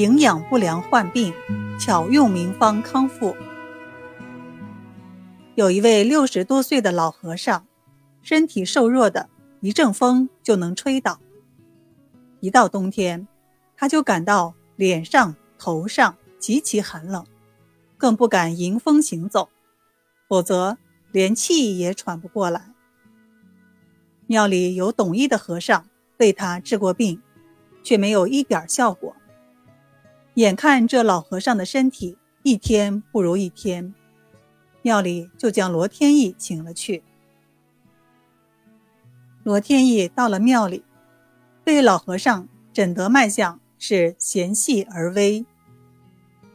营养不良患病，巧用名方康复。有一位六十多岁的老和尚，身体瘦弱的，一阵风就能吹倒。一到冬天，他就感到脸上、头上极其寒冷，更不敢迎风行走，否则连气也喘不过来。庙里有懂医的和尚为他治过病，却没有一点效果。眼看这老和尚的身体一天不如一天，庙里就将罗天意请了去。罗天意到了庙里。对老和尚诊得脉象是弦细而微，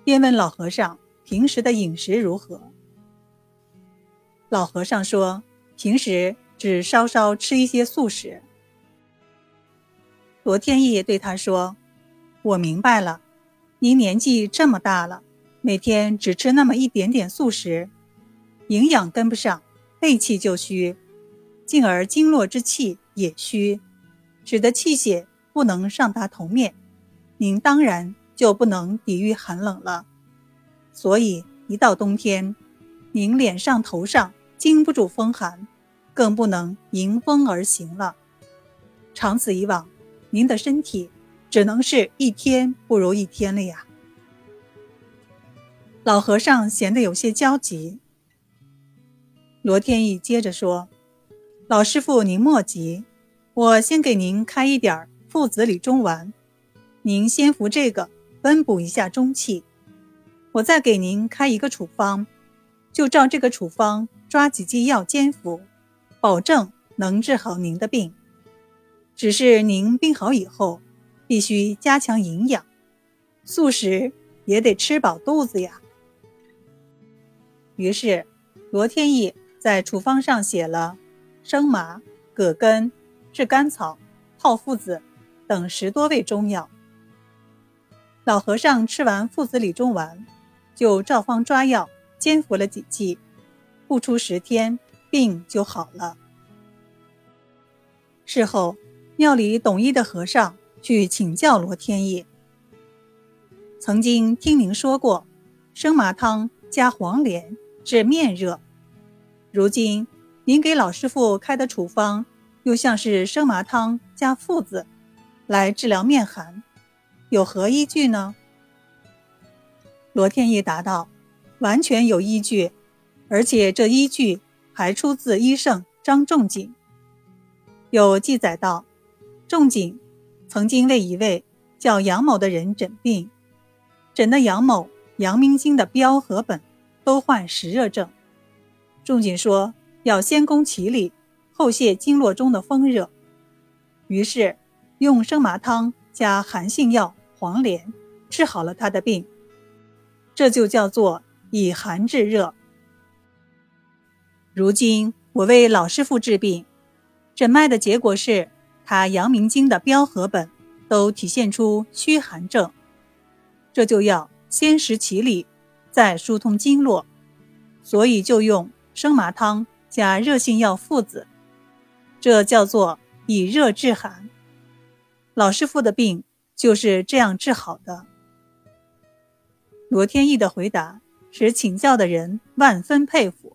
便问老和尚平时的饮食如何。老和尚说，平时只稍稍吃一些素食。罗天意对他说：“我明白了，您年纪这么大了，每天只吃那么一点点素食，营养跟不上，背气就虚，进而经络之气也虚。”使得气血不能上达头面，您当然就不能抵御寒冷了。所以一到冬天，您脸上头上经不住风寒，更不能迎风而行了。长此以往，您的身体只能是一天不如一天了呀。老和尚显得有些焦急。罗天意接着说：“老师傅，您莫急。”我先给您开一点附子理中丸，您先服这个温补一下中气。我再给您开一个处方，就照这个处方抓几剂药煎服，保证能治好您的病。只是您病好以后，必须加强营养，素食也得吃饱肚子呀。于是，罗天意在处方上写了生麻、葛根。炙甘草、泡附子等十多味中药。老和尚吃完附子理中丸，就照方抓药煎服了几剂，不出十天，病就好了。事后，庙里懂医的和尚去请教罗天意：“曾经听您说过，生麻汤加黄连治面热，如今您给老师傅开的处方。”又像是生麻汤加附子，来治疗面寒，有何依据呢？罗天意答道：“完全有依据，而且这依据还出自医圣张仲景。有记载道，仲景曾经为一位叫杨某的人诊病，诊的杨某阳明经的标和本都患实热症。仲景说要先攻其里。”后泄经络中的风热，于是用生麻汤加寒性药黄连治好了他的病，这就叫做以寒治热。如今我为老师傅治病，诊脉的结果是他阳明经的标和本都体现出虚寒症，这就要先食其里，再疏通经络，所以就用生麻汤加热性药附子。这叫做以热治寒。老师傅的病就是这样治好的。罗天意的回答使请教的人万分佩服。